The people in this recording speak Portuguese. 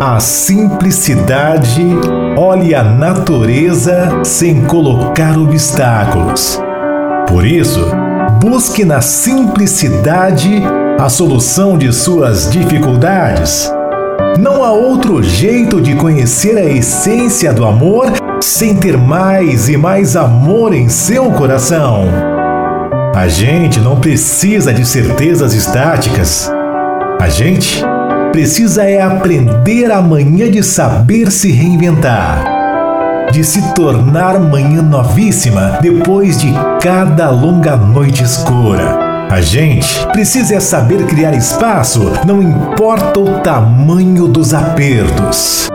A simplicidade olhe a natureza sem colocar obstáculos. Por isso, busque na simplicidade a solução de suas dificuldades. Não há outro jeito de conhecer a essência do amor sem ter mais e mais amor em seu coração. A gente não precisa de certezas estáticas. A gente precisa é aprender amanhã de saber se reinventar, de se tornar manhã novíssima depois de cada longa noite escura. A gente precisa é saber criar espaço, não importa o tamanho dos apertos.